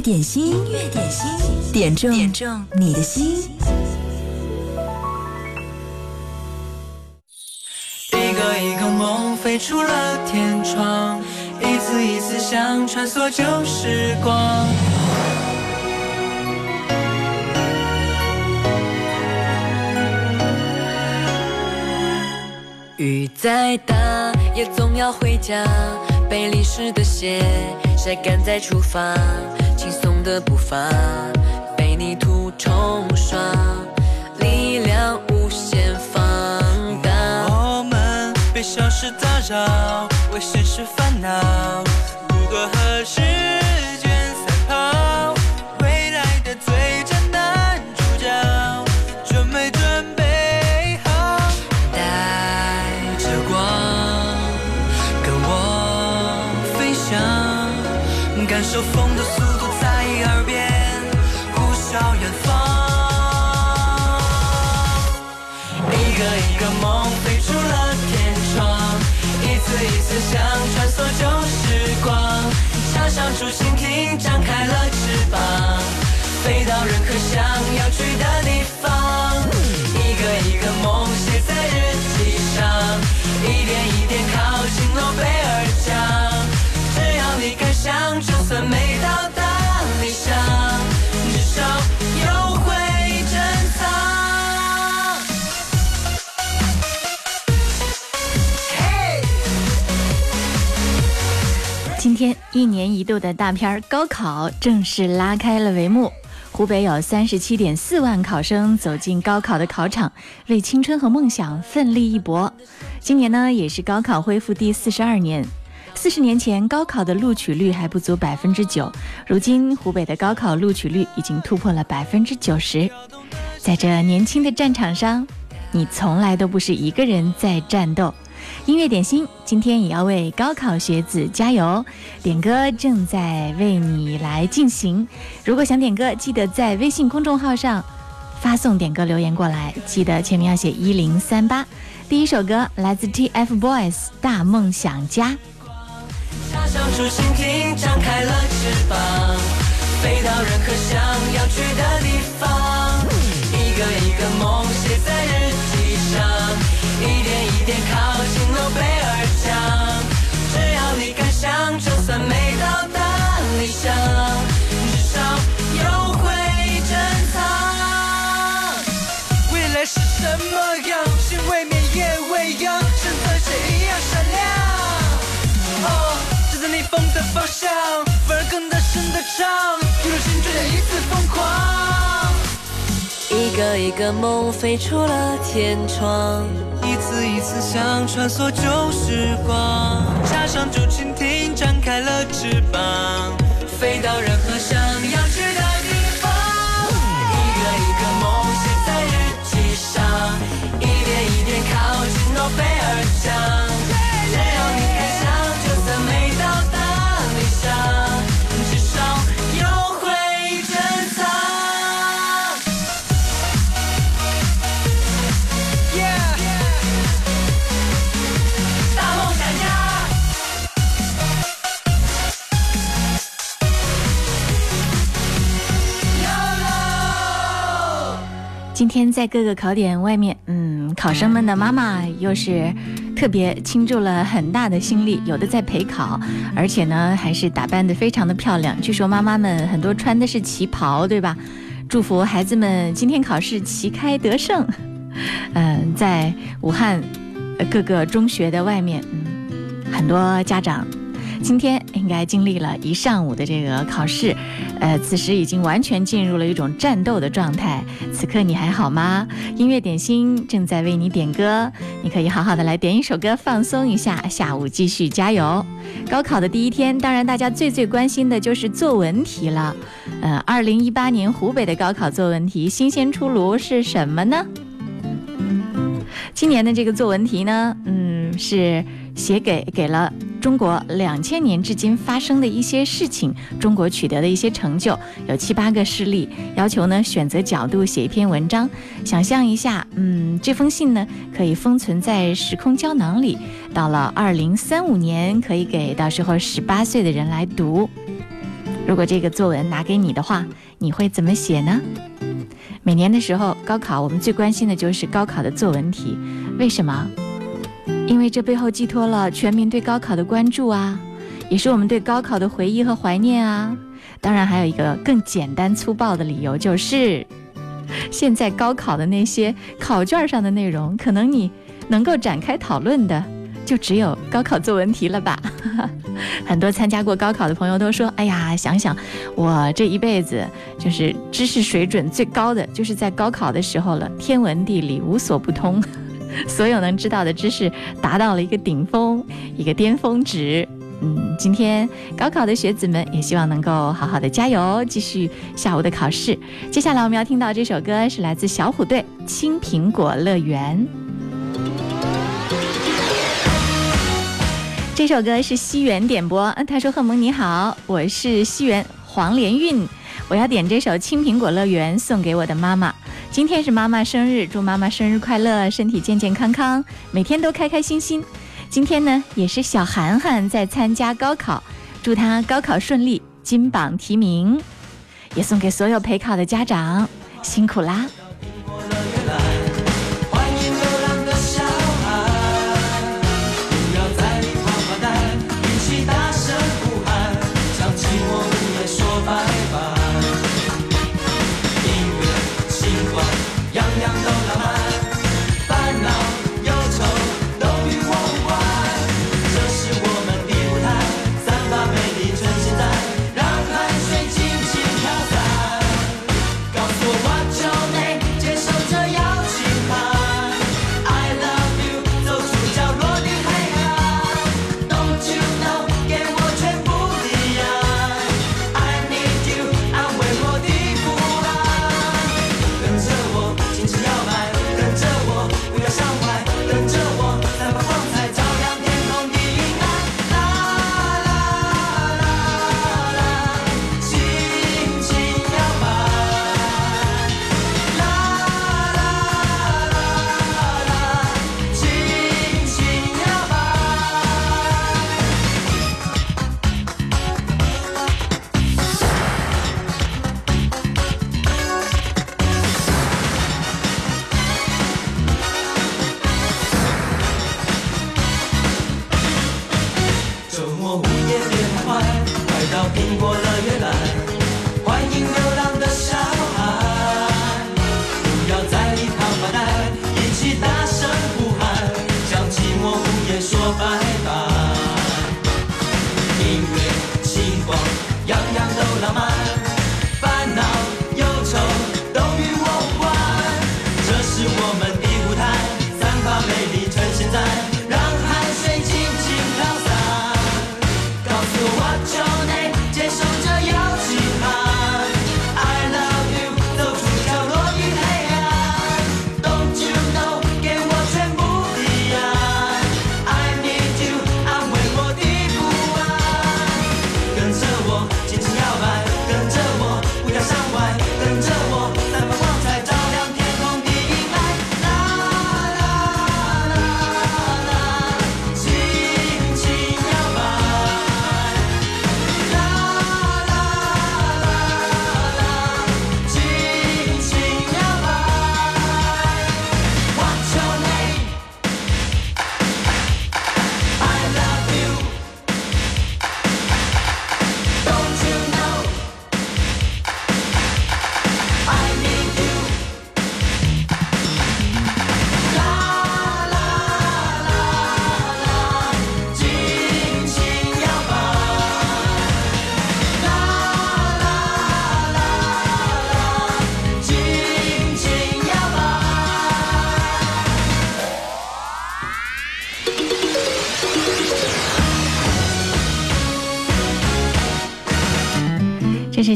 点心，音乐点心，点中点中你的心。一个一个梦飞出了天窗，一次一次想穿梭旧时光。雨再大也总要回家，被淋湿的鞋晒干再出发，的步伐被泥土冲刷，力量无限放大。我们被小事打扰，为现实烦恼，如何时一年一度的大片儿高考正式拉开了帷幕。湖北有三十七点四万考生走进高考的考场，为青春和梦想奋力一搏。今年呢，也是高考恢复第四十二年。四十年前，高考的录取率还不足百分之九，如今湖北的高考录取率已经突破了百分之九十。在这年轻的战场上，你从来都不是一个人在战斗。音乐点心今天也要为高考学子加油，点歌正在为你来进行。如果想点歌，记得在微信公众号上发送点歌留言过来，记得前面要写一零三八。第一首歌来自 TFBOYS《大梦想家》。插上竹蜻蜓，张开了翅膀，飞到任何想要去的地方。一个一个梦写在什么样？心未眠，夜未央，身和谁一样闪亮？哦，站在逆风的方向，反而更大声的唱，一入心追加一次疯狂。一个一个梦飞出了天窗，一次一次想穿梭旧时光，插上竹蜻蜓，张开了翅膀，飞到任何想要贝尔奖。只要你敢想，就算没到达理想，至少有会珍藏。Yeah，大梦想家。今天在各个考点外面，嗯，考生们的妈妈又是特别倾注了很大的心力，有的在陪考，而且呢还是打扮得非常的漂亮。据说妈妈们很多穿的是旗袍，对吧？祝福孩子们今天考试旗开得胜。嗯、在武汉各个中学的外面，嗯，很多家长今天应该经历了一上午的这个考试，呃，此时已经完全进入了一种战斗的状态。此刻你还好吗？音乐点心正在为你点歌，你可以好好的来点一首歌放松一下，下午继续加油。高考的第一天，当然大家最最关心的就是作文题了。呃，二零一八年湖北的高考作文题新鲜出炉是什么呢？今年的这个作文题呢，嗯，是写给给了中国两千年至今发生的一些事情，中国取得的一些成就，有七八个事例，要求呢选择角度写一篇文章。想象一下，嗯，这封信呢可以封存在时空胶囊里，到了二零三五年可以给到时候十八岁的人来读。如果这个作文拿给你的话，你会怎么写呢？每年的时候，高考我们最关心的就是高考的作文题，为什么？因为这背后寄托了全民对高考的关注啊，也是我们对高考的回忆和怀念啊。当然，还有一个更简单粗暴的理由，就是 现在高考的那些考卷上的内容，可能你能够展开讨论的，就只有高考作文题了吧。很多参加过高考的朋友都说：“哎呀，想想我这一辈子，就是知识水准最高的，就是在高考的时候了，天文地理无所不通。” 所有能知道的知识达到了一个顶峰，一个巅峰值。嗯，今天高考的学子们也希望能够好好的加油，继续下午的考试。接下来我们要听到这首歌是来自小虎队《青苹果乐园》。这首歌是西元点播，他说：“贺萌你好，我是西元黄连韵，我要点这首《青苹果乐园》送给我的妈妈。”今天是妈妈生日，祝妈妈生日快乐，身体健健康康，每天都开开心心。今天呢，也是小涵涵在参加高考，祝她高考顺利，金榜题名。也送给所有陪考的家长，辛苦啦。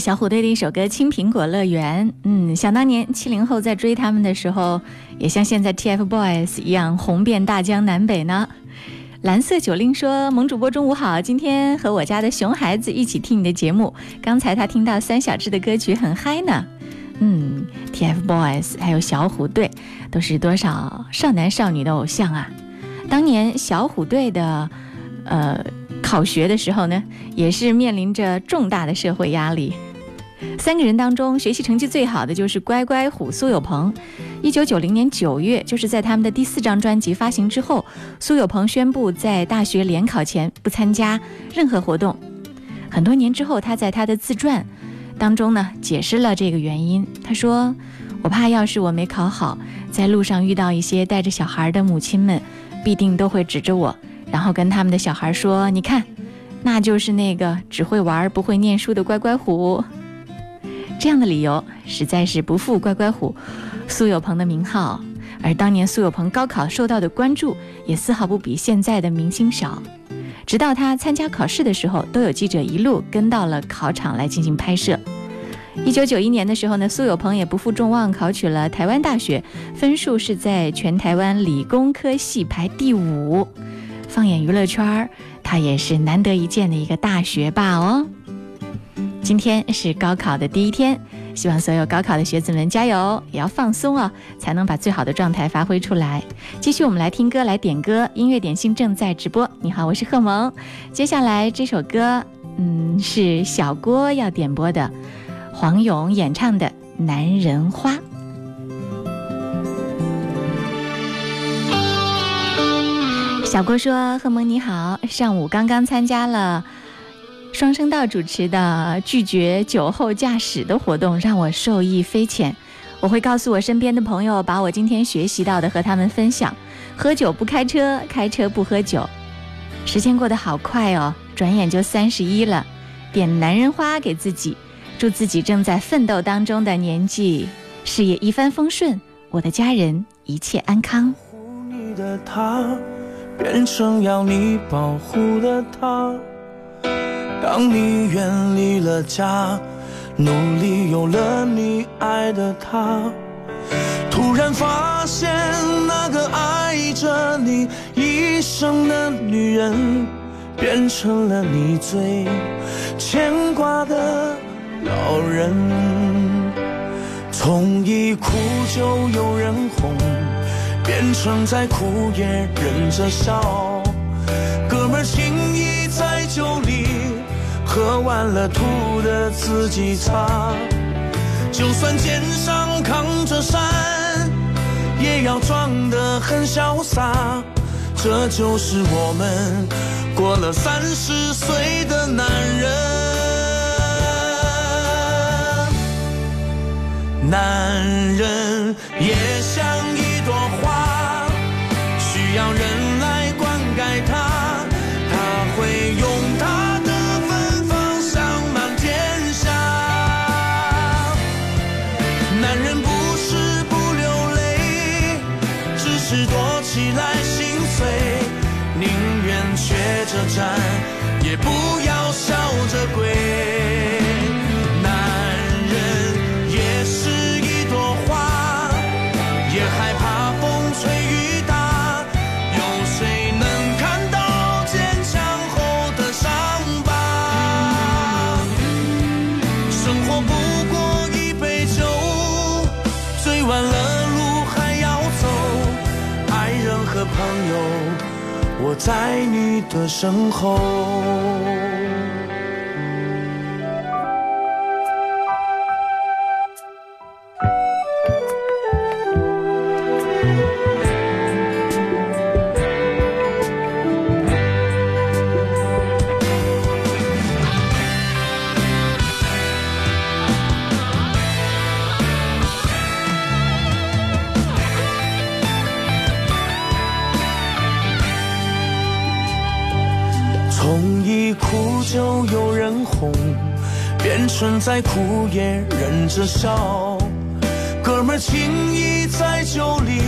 小虎队的一首歌《青苹果乐园》。嗯，想当年七零后在追他们的时候，也像现在 TFBOYS 一样红遍大江南北呢。蓝色九令说：“萌主播中午好，今天和我家的熊孩子一起听你的节目。刚才他听到三小只的歌曲很嗨呢。嗯，TFBOYS 还有小虎队都是多少少男少女的偶像啊。当年小虎队的，呃。”考学的时候呢，也是面临着重大的社会压力。三个人当中，学习成绩最好的就是乖乖虎苏有朋。一九九零年九月，就是在他们的第四张专辑发行之后，苏有朋宣布在大学联考前不参加任何活动。很多年之后，他在他的自传当中呢，解释了这个原因。他说：“我怕要是我没考好，在路上遇到一些带着小孩的母亲们，必定都会指着我，然后跟他们的小孩说：‘你看，那就是那个只会玩不会念书的乖乖虎。’这样的理由实在是不负乖乖虎。”苏有朋的名号，而当年苏有朋高考受到的关注也丝毫不比现在的明星少。直到他参加考试的时候，都有记者一路跟到了考场来进行拍摄。一九九一年的时候呢，苏有朋也不负众望，考取了台湾大学，分数是在全台湾理工科系排第五。放眼娱乐圈，他也是难得一见的一个大学霸哦。今天是高考的第一天。希望所有高考的学子们加油，也要放松哦，才能把最好的状态发挥出来。继续，我们来听歌，来点歌。音乐点心正在直播。你好，我是贺萌。接下来这首歌，嗯，是小郭要点播的，黄勇演唱的《男人花》。小郭说：“贺萌你好，上午刚刚参加了。”双声道主持的拒绝酒后驾驶的活动让我受益匪浅。我会告诉我身边的朋友，把我今天学习到的和他们分享。喝酒不开车，开车不喝酒。时间过得好快哦，转眼就三十一了。点男人花给自己，祝自己正在奋斗当中的年纪事业一帆风顺，我的家人一切安康。你的他，变成要你保护的他。当你远离了家，努力有了你爱的他，突然发现那个爱着你一生的女人，变成了你最牵挂的老人。从一哭就有人哄，变成再哭也忍着笑，喝完了，吐的自己擦。就算肩上扛着山，也要装得很潇洒。这就是我们过了三十岁的男人。男人也像一朵花，需要人在你的身后。再苦也忍着笑，哥们情谊在酒里，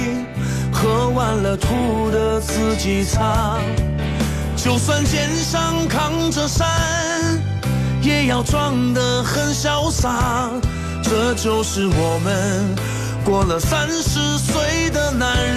喝完了吐的自己擦。就算肩上扛着山，也要装得很潇洒。这就是我们过了三十岁的男人。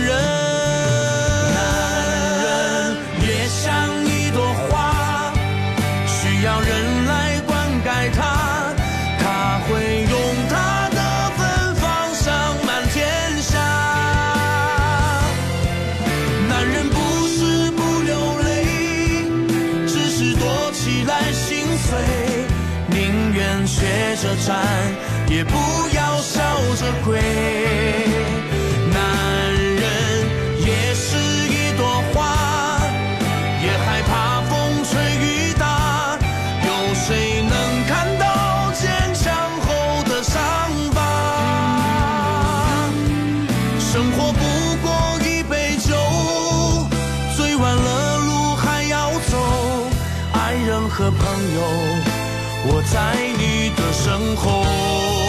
朋友我在你的身后。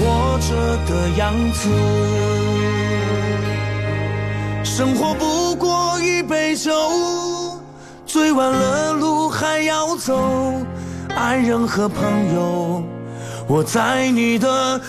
活着的样子。生活不过一杯酒醉完了路还要走爱人和朋友我在你的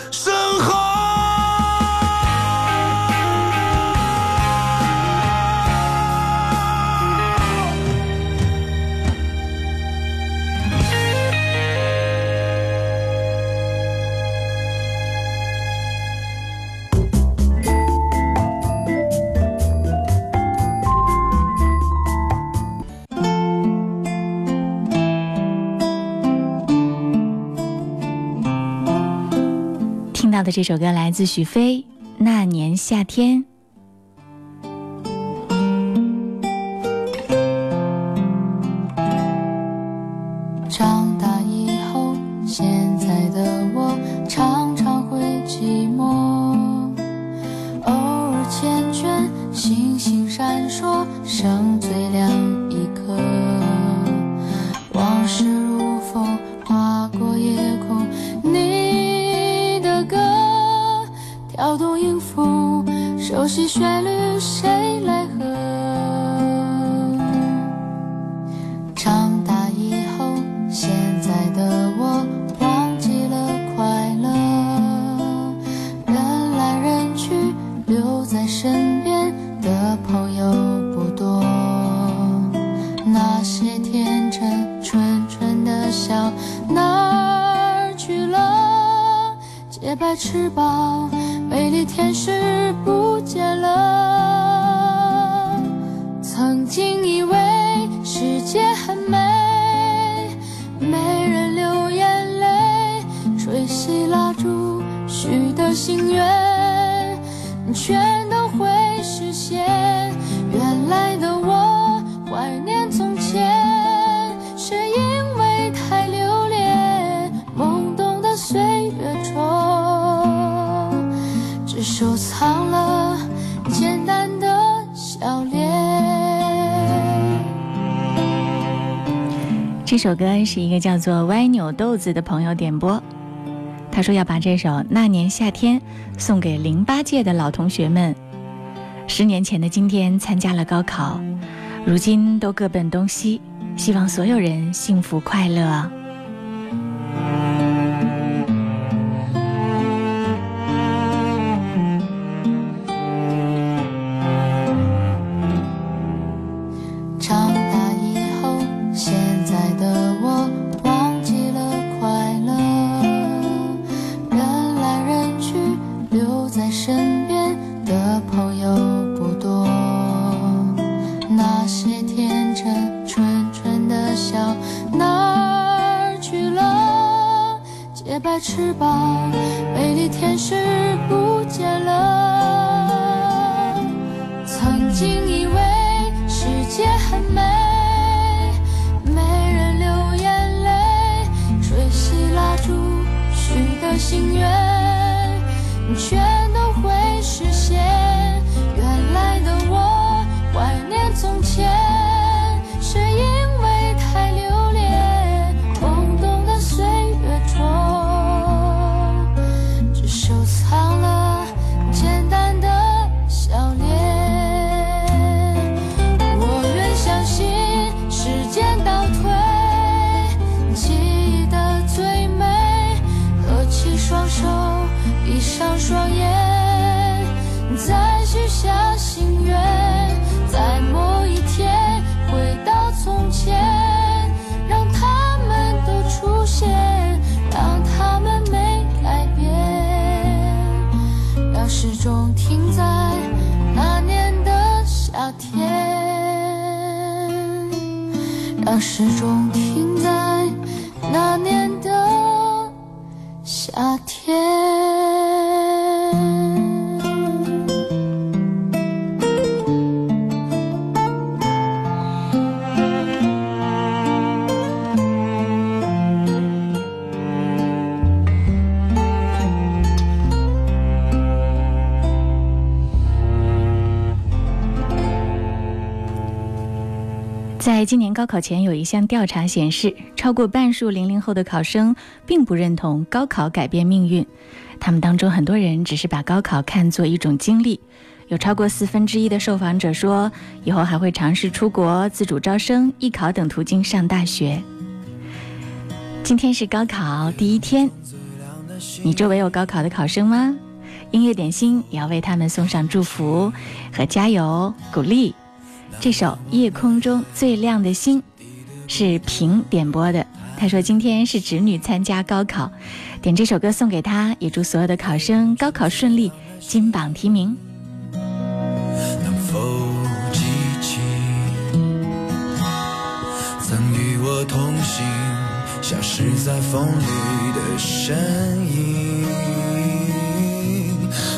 听到的这首歌来自许飞，那年夏天。这首歌是一个叫做歪扭豆子的朋友点播，他说要把这首《那年夏天》送给零八届的老同学们。十年前的今天参加了高考，如今都各奔东西，希望所有人幸福快乐。心愿全都会实现。始终。在今年高考前，有一项调查显示，超过半数零零后的考生并不认同高考改变命运。他们当中很多人只是把高考看作一种经历。有超过四分之一的受访者说，以后还会尝试出国、自主招生、艺考等途径上大学。今天是高考第一天，你周围有高考的考生吗？音乐点心也要为他们送上祝福和加油鼓励。这首《夜空中最亮的星》是平点播的。他说今天是侄女参加高考，点这首歌送给她，也祝所有的考生高考顺利，金榜题名。能否记起曾与我同行、消失在风里的身影？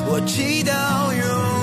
我祈祷有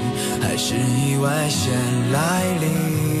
还是意外先来临？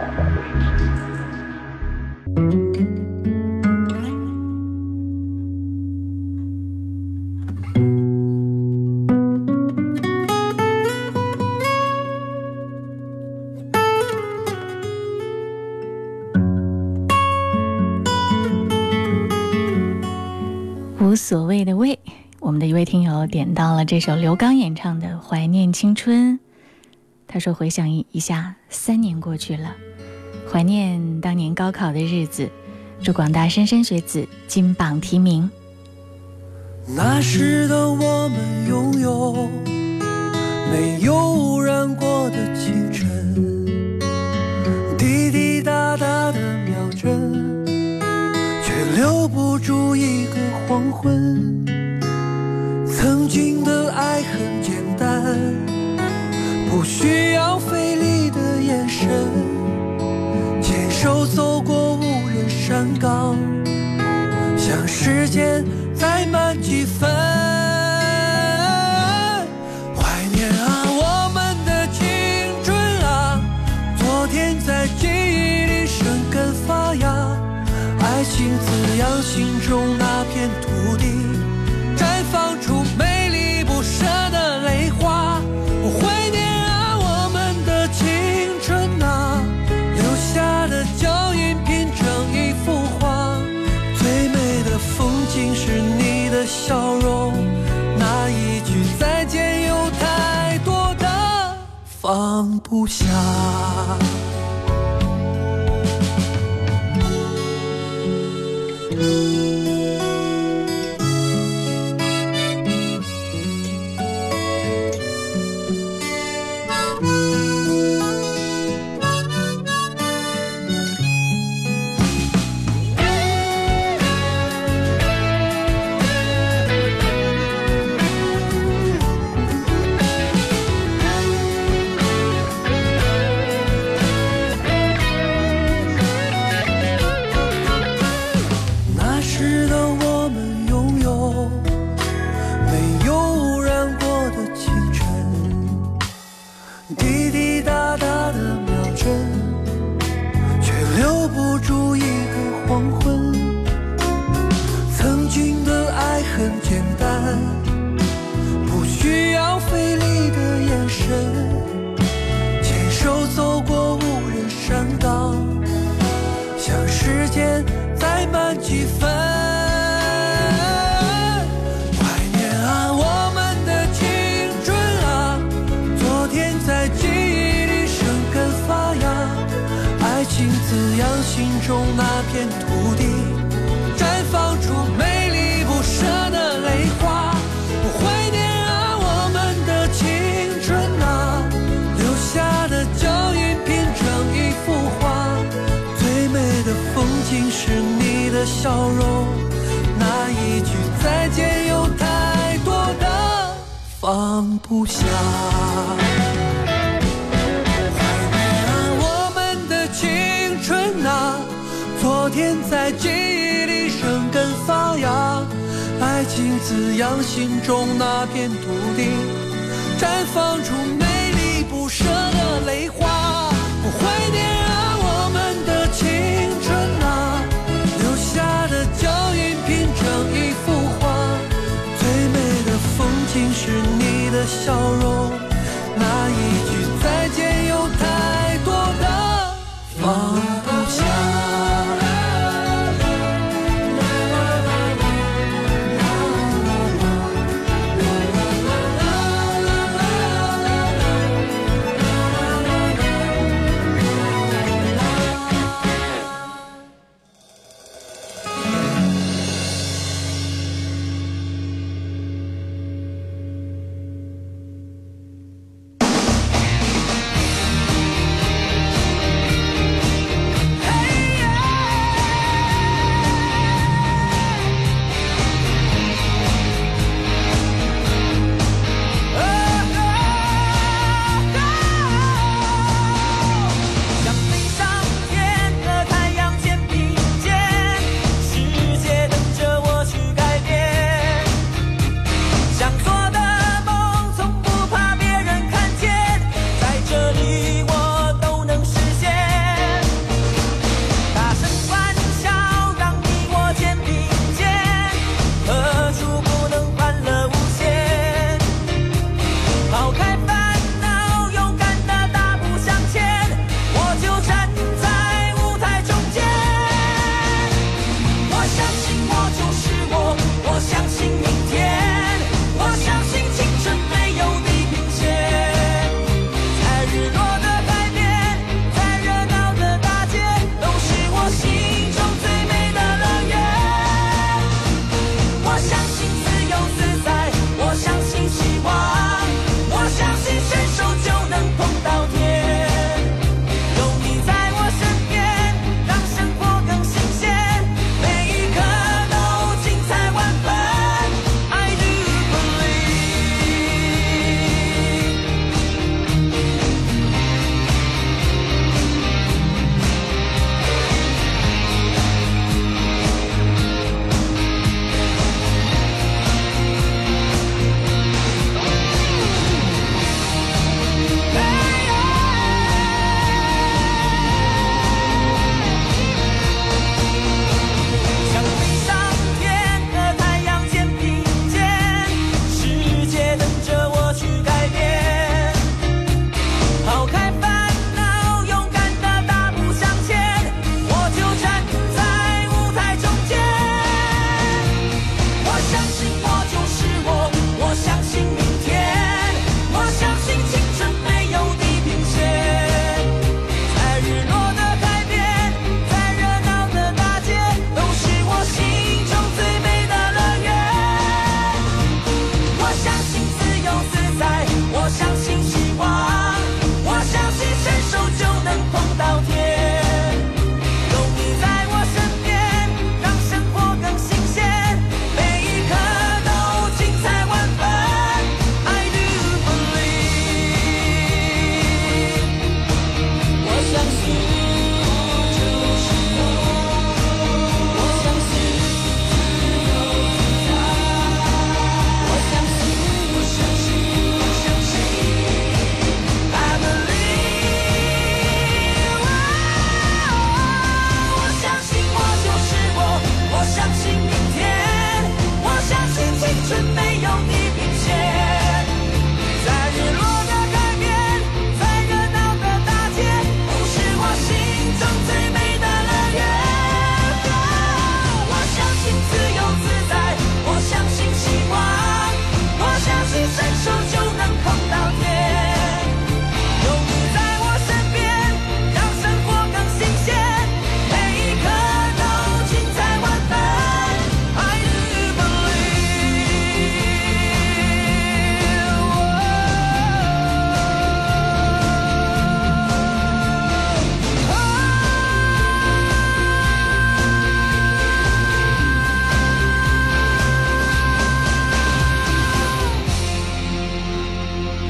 所谓的为。我们的一位听友点到了这首刘刚演唱的《怀念青春》，他说：“回想一下，三年过去了，怀念当年高考的日子，祝广大莘莘学子金榜题名。”那时的我们拥有没有污染过的清晨，滴滴答答的秒针，却留不住一个黄昏。曾经的爱很简单，不需要费力的眼神，牵手走过无人山岗，想时间再慢几分。情滋养心中那片土地。绽放出美丽不舍的泪花。我怀念啊，我们的青春啊，留下的脚印拼成一幅画。最美的风景是你的笑容，那一句再见有太多的放不下。几分。怀念啊，我们的青春啊，昨天在记忆里生根发芽，爱情滋养心中那片土笑容，那一句再见有太多的放不下。怀念啊，我们的青春啊，昨天在记忆里生根发芽，爱情滋养心中那片土地，绽放出美丽不舍的泪花。我怀的风景是你的笑容，那一句再见有太多的放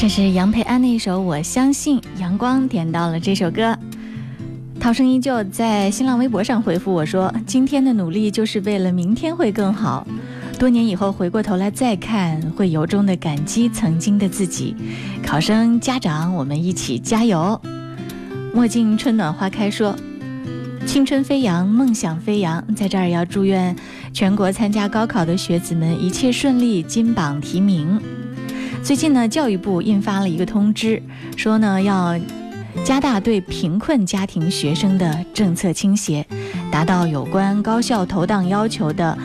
这是杨培安的一首《我相信》，阳光点到了这首歌。涛声依旧在新浪微博上回复我说：“今天的努力就是为了明天会更好。多年以后回过头来再看，会由衷的感激曾经的自己。”考生家长，我们一起加油！墨镜春暖花开说：“青春飞扬，梦想飞扬，在这儿要祝愿全国参加高考的学子们一切顺利，金榜题名。”最近呢，教育部印发了一个通知，说呢要加大对贫困家庭学生的政策倾斜，达到有关高校投档要求的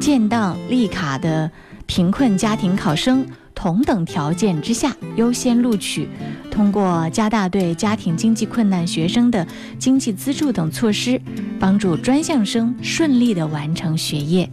建档立卡的贫困家庭考生同等条件之下优先录取。通过加大对家庭经济困难学生的经济资助等措施，帮助专项生顺利的完成学业。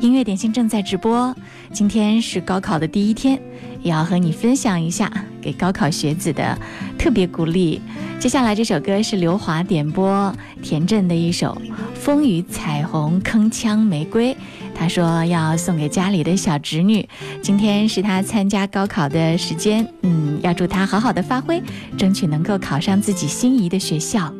音乐点心正在直播，今天是高考的第一天。也要和你分享一下给高考学子的特别鼓励。接下来这首歌是刘华点播田震的一首《风雨彩虹铿锵玫瑰》，他说要送给家里的小侄女，今天是他参加高考的时间，嗯，要祝他好好的发挥，争取能够考上自己心仪的学校。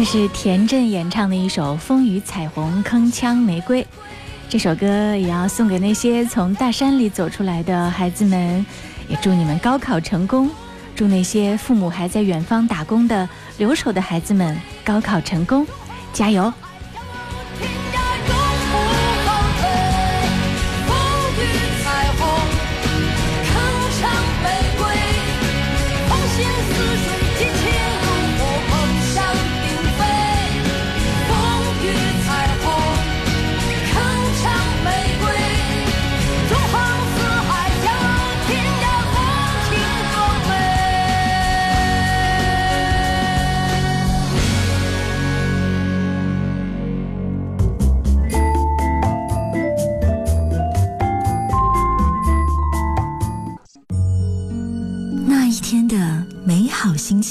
这是田震演唱的一首《风雨彩虹铿锵玫瑰》，这首歌也要送给那些从大山里走出来的孩子们，也祝你们高考成功，祝那些父母还在远方打工的留守的孩子们高考成功，加油！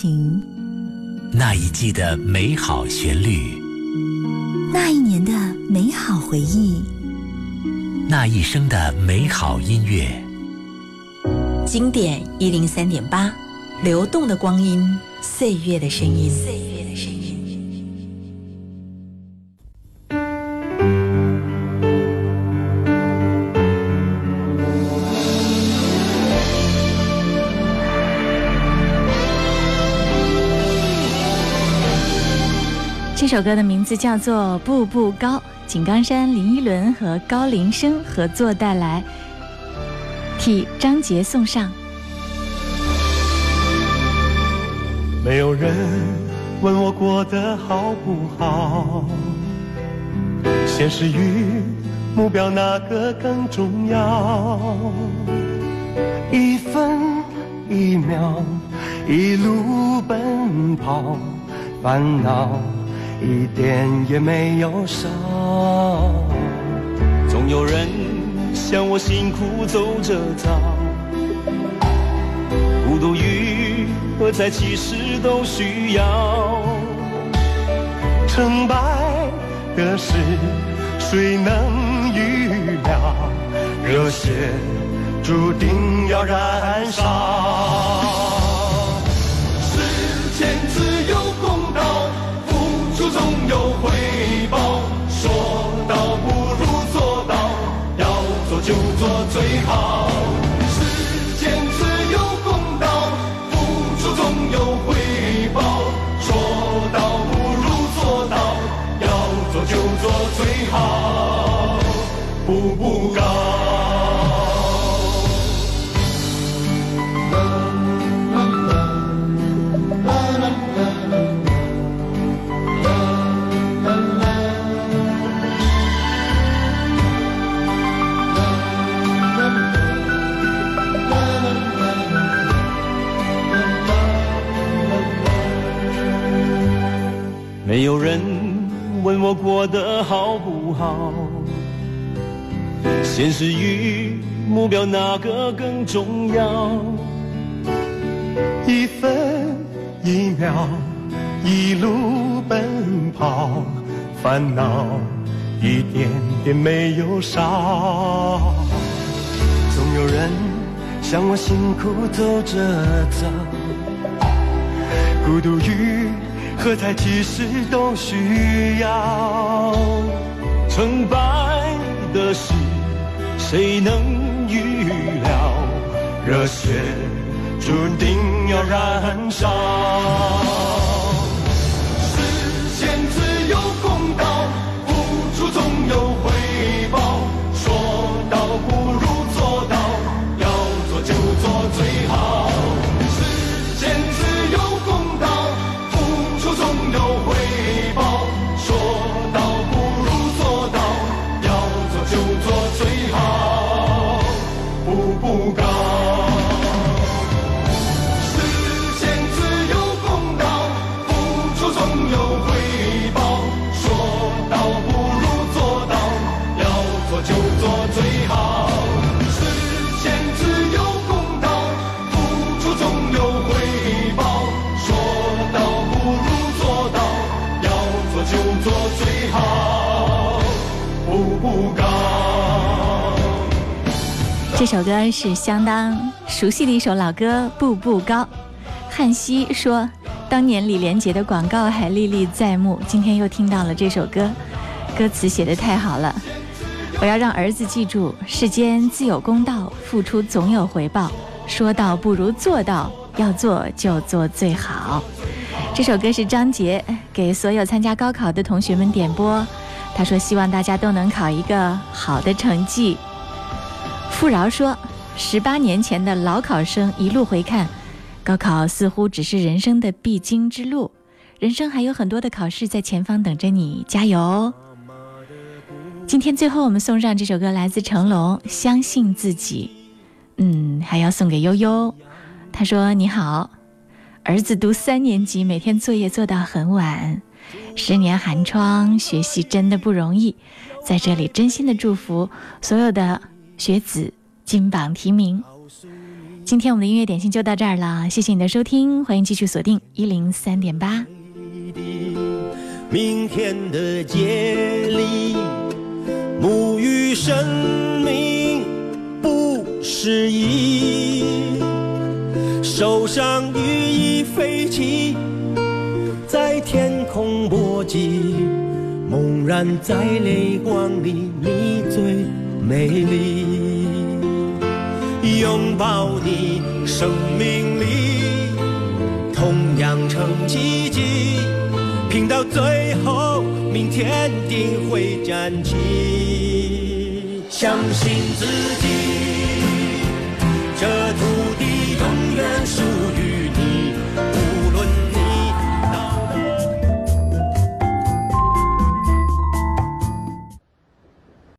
情，那一季的美好旋律，那一年的美好回忆，那一生的美好音乐。经典一零三点八，流动的光阴，岁月的声音。首歌的名字叫做《步步高》，井冈山林依轮和高林生合作带来，替张杰送上。没有人问我过得好不好，现实与目标哪个更重要？一分一秒，一路奔跑，烦恼。一点也没有少，总有人像我辛苦走着早，孤独与喝彩其实都需要，成败得失谁能预料？热血注定要燃烧。有回报，说到不如做到，要做就做最好。现实与目标哪个更重要？一分一秒，一路奔跑，烦恼一点点没有少。总有人像我辛苦走着走，孤独与。喝彩其实都需要，成败的事谁能预料？热血注定要燃烧。这首歌是相当熟悉的一首老歌《步步高》。汉熙说，当年李连杰的广告还历历在目，今天又听到了这首歌，歌词写得太好了。我要让儿子记住：世间自有公道，付出总有回报。说到不如做到，要做就做最好。这首歌是张杰给所有参加高考的同学们点播，他说希望大家都能考一个好的成绩。富饶说：“十八年前的老考生一路回看，高考似乎只是人生的必经之路，人生还有很多的考试在前方等着你，加油！”今天最后我们送上这首歌，来自成龙，《相信自己》。嗯，还要送给悠悠。他说：“你好，儿子读三年级，每天作业做到很晚，十年寒窗，学习真的不容易。在这里，真心的祝福所有的。”学子金榜题名，今天我们的音乐点心就到这儿了，谢谢你的收听，欢迎继续锁定一零三点八。明天的节里，沐浴生命不适宜，手上羽翼飞起，在天空搏击，猛然在泪光里，你最美丽。拥抱你，生命里同样成奇迹。拼到最后，明天定会站起。相信自己，这土地永远属。